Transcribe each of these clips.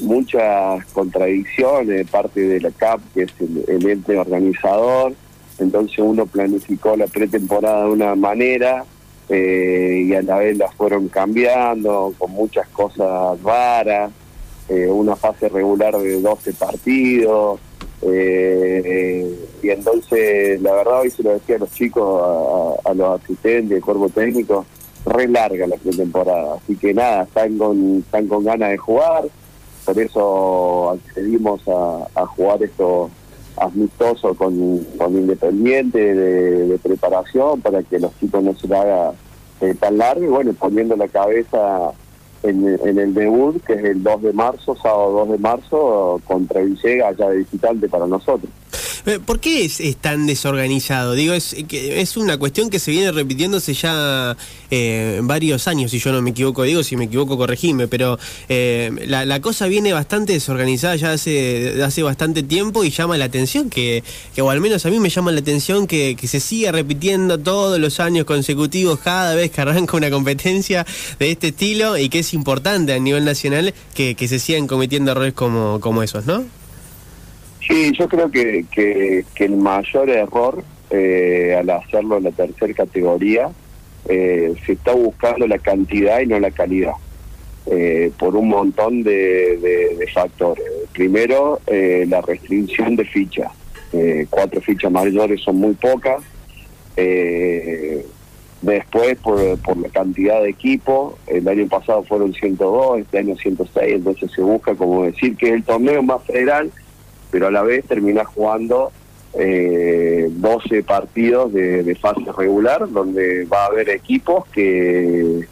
muchas contradicciones de parte de la CAP, que es el, ente organizador. Entonces uno planificó la pretemporada de una manera eh, y a la vez la fueron cambiando con muchas cosas raras. Eh, una fase regular de 12 partidos. Eh, y entonces, la verdad, hoy se lo decía a los chicos, a, los asistentes, el cuerpo técnico, re larga la pretemporada. Así que nada, están con, están con ganas de jugar por eso accedimos a, jugar esto amistoso con, Independiente de, preparación para que los chicos no se lo haga eh, tan largo y bueno, poniendo la cabeza en, el debut que es el 2 de marzo, sábado 2 de marzo contra Villegas allá de visitante para nosotros. Eh, ¿Por qué es, tan desorganizado? Digo, es, una cuestión que se viene repitiéndose ya eh, varios años, si yo no me equivoco, digo, si me equivoco, corregime, pero eh, la, cosa viene bastante desorganizada ya hace, bastante tiempo y llama la atención, que, o al menos a mí me llama la atención que, se siga repitiendo todos los años consecutivos, cada vez que arranca una competencia de este estilo y que es importante a nivel nacional que, se sigan cometiendo errores como esos, ¿no? Sí, yo creo que, que, el mayor error eh, al hacerlo en la tercera categoría eh, se está buscando la cantidad y no la calidad, eh, por un montón de, factores. Primero, la restricción de fichas. cuatro fichas mayores son muy pocas. después, por, por la cantidad de equipo, el año pasado fueron 102, este año 106, entonces se busca como decir que el torneo más federal pero a la vez termina jugando eh, 12 partidos de, fase regular, donde va a haber equipos que,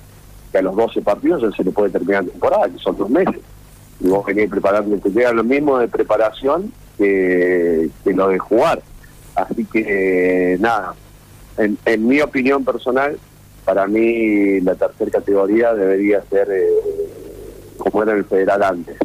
a los 12 partidos ya se le puede terminar temporada, que son dos meses. Y vos venís preparando, te llega lo mismo de preparación que, lo de jugar. Así que, nada, en, en, mi opinión personal, para mí la tercera categoría debería ser eh, como era el federal antes.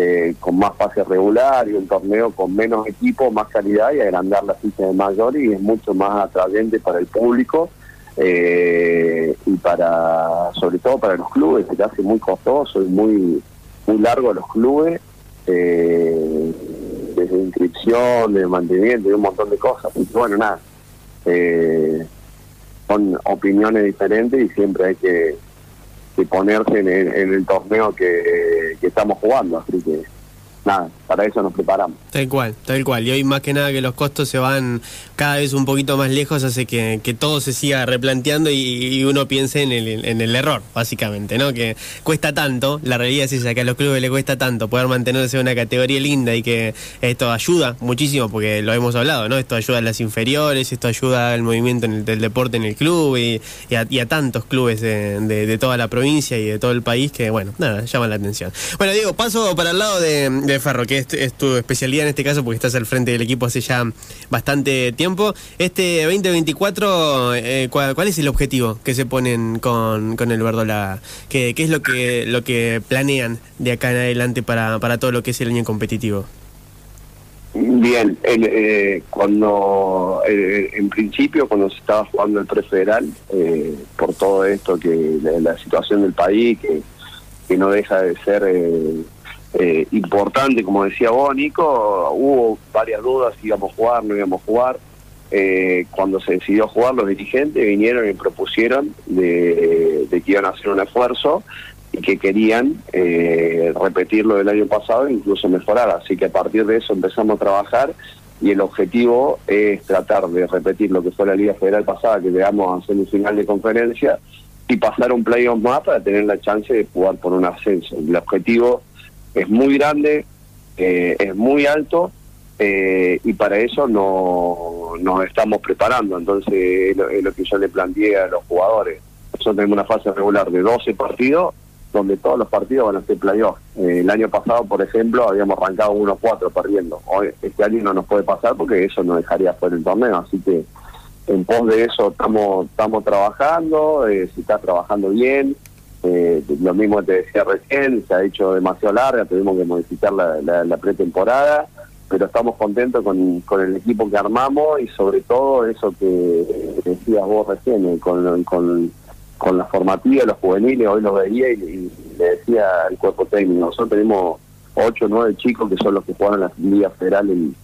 Eh, con más fase regular y un torneo con menos equipo, más calidad y agrandar la ficha de mayor y es mucho más atrayente para el público eh, y para sobre todo para los clubes, que hace muy costoso y muy, muy largo los clubes, eh, desde inscripción, de mantenimiento y un montón de cosas. Y bueno, nada, son opiniones diferentes y siempre hay que ponerse en el, torneo que, que, estamos jugando. Así que nada, para eso nos preparamos. Tal cual, tal cual. Y hoy más que nada que los costos se van cada vez un poquito más lejos, hace que, que todo se siga replanteando y, uno piense en el, en el, error, básicamente, ¿no? Que cuesta tanto, la realidad es esa, que a los clubes les cuesta tanto poder mantenerse en una categoría linda y que esto ayuda muchísimo, porque lo hemos hablado, ¿no? Esto ayuda a las inferiores, esto ayuda al movimiento en el, del deporte en el club y, a, tantos clubes de, de, toda la provincia y de todo el país que, bueno, nada, llaman la atención. Bueno, Diego, paso para el lado de Ferro, que es, tu especialidad en este caso porque estás al frente del equipo hace ya bastante tiempo. Este 2024, eh, ¿cuál, es el objetivo que se ponen con, con el Verdola? ¿Qué, ¿Qué, es lo que, lo que planean de acá en adelante para, para todo lo que es el año competitivo? Bien, eh, cuando eh, en principio cuando se estaba jugando el prefederal, eh, por todo esto que la, situación del país que, que no deja de ser eh, importante, como decía vos, Nico, hubo varias dudas si íbamos a jugar, no íbamos a jugar. Eh, cuando se decidió jugar, los dirigentes vinieron y propusieron de, que iban a hacer un esfuerzo y que querían eh, repetirlo del año pasado e incluso mejorar. Así que a partir de eso empezamos a trabajar y el objetivo es tratar de repetir lo que fue la Liga Federal pasada, que llegamos a semifinal de conferencia y pasar un playoff más para tener la chance de jugar por un ascenso. El objetivo es muy grande, eh, es muy alto eh, y para eso no, nos estamos preparando. Entonces es lo, que yo le planteé a los jugadores. Nosotros tenemos una fase regular de 12 partidos donde todos los partidos van a ser playoff. Eh, el año pasado, por ejemplo, habíamos arrancado 1-4 perdiendo. Hoy, este año no nos puede pasar porque eso nos dejaría fuera el torneo. Así que en pos de eso estamos, estamos trabajando, se está trabajando bien. Eh, lo mismo te decía recién, se ha hecho demasiado larga, tuvimos que modificar la, pretemporada, pero estamos contentos con, con, el equipo que armamos y sobre todo eso que decías vos recién, eh, con, con, la formativa, los juveniles, hoy lo veía y, le decía al cuerpo técnico, nosotros tenemos ocho o nueve chicos que son los que juegan en la Liga Federal en,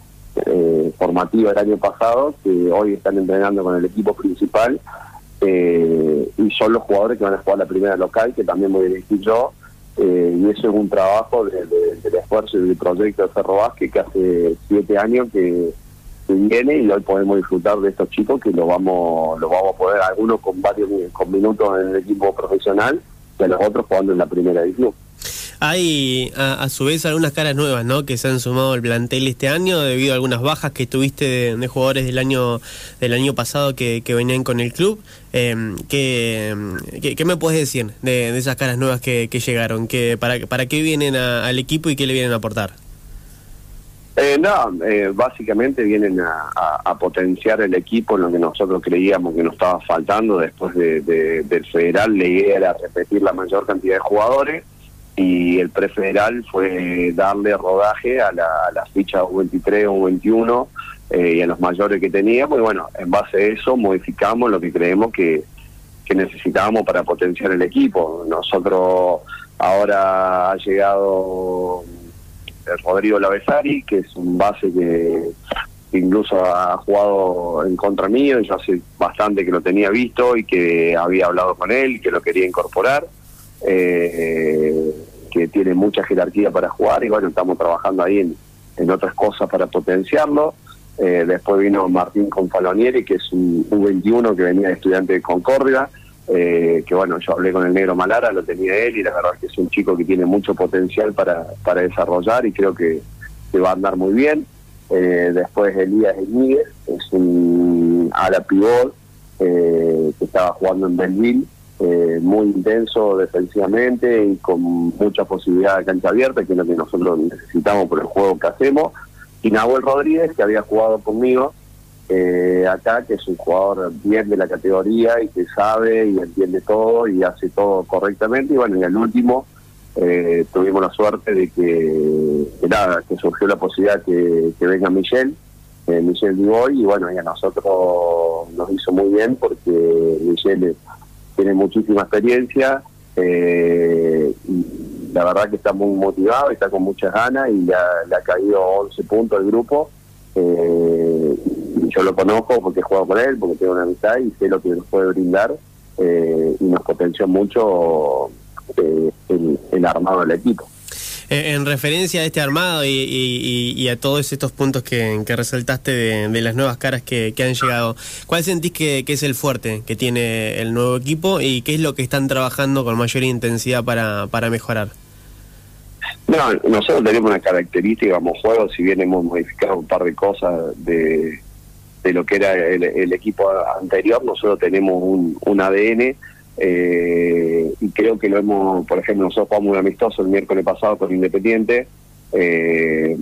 eh, formativa el año pasado, que hoy están entrenando con el equipo principal, eh, y son los jugadores que van a jugar la primera local, que también voy a dirigir yo, eh, y eso es un trabajo de, del esfuerzo y del proyecto de Ferro Vázquez que hace siete años que, viene y hoy podemos disfrutar de estos chicos que lo vamos lo vamos a poder, algunos con varios con minutos en el equipo profesional y a los otros jugando en la primera división. Hay a, su vez algunas caras nuevas, ¿no? Que se han sumado al plantel este año debido a algunas bajas que tuviste de, jugadores del año del año pasado que, venían con el club. Em, ¿qué, me puedes decir de, esas caras nuevas que, llegaron? ¿Qué, para, ¿Para qué vienen al equipo y qué le vienen a aportar? Eh, no, eh, básicamente vienen a, potenciar el equipo en lo que nosotros creíamos que nos estaba faltando después de, del federal. La idea era repetir la mayor cantidad de jugadores y el prefederal fue darle rodaje a la, a ficha U23 o U21 eh, y a los mayores que teníamos y bueno, en base a eso modificamos lo que creemos que, que necesitábamos para potenciar el equipo. Nosotros ahora ha llegado el Rodrigo Lavesari, que es un base que incluso ha jugado en contra mío, yo hace bastante que lo tenía visto y que había hablado con él, que lo quería incorporar. Eh, que tiene mucha jerarquía para jugar y bueno, estamos trabajando ahí en, en otras cosas para potenciarlo. Eh, después vino Martín Confalonieri, que es un, 21 que venía de estudiante de Concordia, eh, que bueno, yo hablé con el negro Malara, lo tenía él y la verdad es que es un chico que tiene mucho potencial para, para desarrollar y creo que, que va a andar muy bien. después Elías Emíguez, es un ala pivot que estaba jugando en Belleville eh, muy intenso defensivamente y con mucha posibilidad de cancha abierta, que es lo que nosotros necesitamos por el juego que hacemos. Y Nahuel Rodríguez, que había jugado conmigo eh, acá, que es un jugador bien de la categoría y que sabe y entiende todo y hace todo correctamente. Y bueno, en el último eh, tuvimos la suerte de que, nada, que surgió la posibilidad que, que venga Michelle. Eh, Michelle Divoy y bueno, y a nosotros nos hizo muy bien porque Michelle tiene muchísima experiencia, eh, la verdad que está muy motivado, está con muchas ganas y le ha caído 11 puntos al grupo. Eh, yo lo conozco porque he jugado con él, porque tengo una amistad y sé lo que nos puede brindar eh, y nos potenció mucho eh, el, el armado del equipo. Eh, en referencia a este armado y, a todos estos puntos que, resaltaste de, las nuevas caras que, han llegado, ¿cuál sentís que, es el fuerte que tiene el nuevo equipo y qué es lo que están trabajando con mayor intensidad para, para mejorar? No, nosotros tenemos una característica como juego, si bien hemos modificado un par de cosas de, de lo que era el, equipo anterior, nosotros tenemos un, un ADN eh, y creo que lo hemos, por ejemplo, nosotros jugamos un amistoso el miércoles pasado con Independiente. Eh,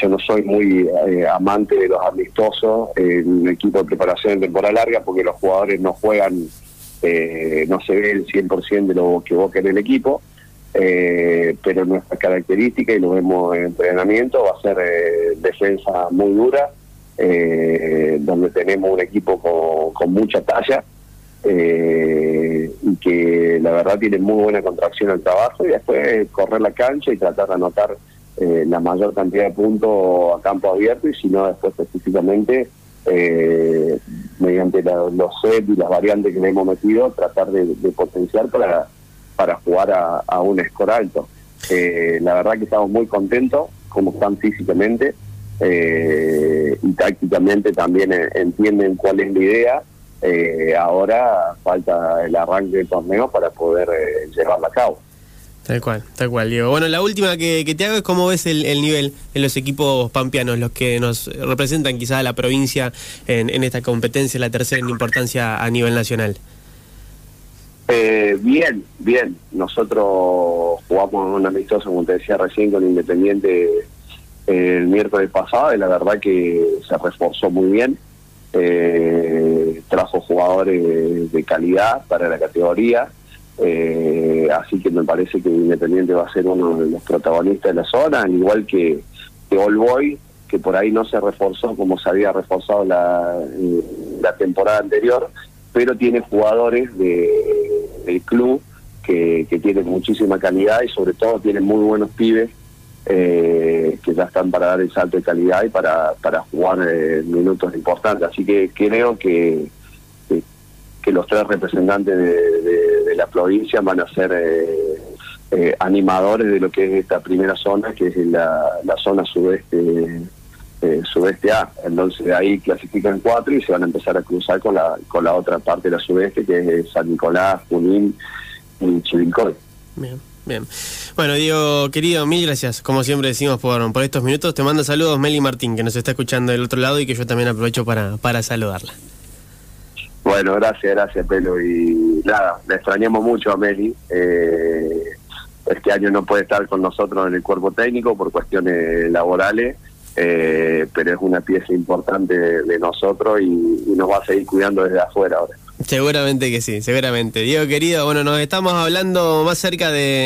yo no soy muy eh, amante de los amistosos en un equipo de preparación en temporada larga porque los jugadores no juegan, no se ve el 100% de lo que vos en el equipo. pero nuestra característica, y lo vemos en entrenamiento, va a ser defensa muy dura, donde tenemos un equipo con, con mucha talla eh, que la verdad tiene muy buena contracción al trabajo y después correr la cancha y tratar de anotar eh, la mayor cantidad de puntos a campo abierto y si no después específicamente eh, mediante los sets y las variantes que le hemos metido tratar de, potenciar para, para jugar a, un score alto. Eh, la verdad que estamos muy contentos como están físicamente y tácticamente también entienden cuál es la idea eh, ahora falta el arranque del torneo para poder eh, llevarla a cabo. Tal cual, tal cual, Diego. Bueno, la última que, te hago es cómo ves el, nivel en los equipos pampeanos, los que nos representan quizás a la provincia en, esta competencia, la tercera en importancia a nivel nacional. Eh, bien, bien. Nosotros jugamos un amistoso, como te decía recién, con Independiente el miércoles pasado y la verdad que se reforzó muy bien eh, trajo jugadores de, calidad para la categoría, eh, así que me parece que Independiente va a ser uno de los protagonistas de la zona, al igual que, que All Boy, que por ahí no se reforzó como se había reforzado la, la temporada anterior, pero tiene jugadores de, del club que, que tienen muchísima calidad y sobre todo tienen muy buenos pibes eh, que ya están para dar el salto de calidad y para, para jugar eh, minutos importantes. Así que creo que, que, los tres representantes de, la provincia van a ser eh, animadores de lo que es esta primera zona, que es la, la zona sudeste sudeste A. Entonces de ahí clasifican cuatro y se van a empezar a cruzar con la, con la otra parte de la sudeste, que es San Nicolás, Junín y Chivilcoy. Bien. Bien. Bueno, Diego, querido, mil gracias, como siempre decimos, por, por estos minutos. Te mando saludos Meli Martín, que nos está escuchando del otro lado y que yo también aprovecho para, para saludarla. Bueno, gracias, gracias, Pelo. Y nada, le extrañamos mucho a Meli. Eh, este año no puede estar con nosotros en el cuerpo técnico por cuestiones laborales, eh, pero es una pieza importante de, nosotros y, y nos va a seguir cuidando desde afuera ahora. Seguramente que sí, seguramente. Diego querido, bueno, nos estamos hablando más cerca de...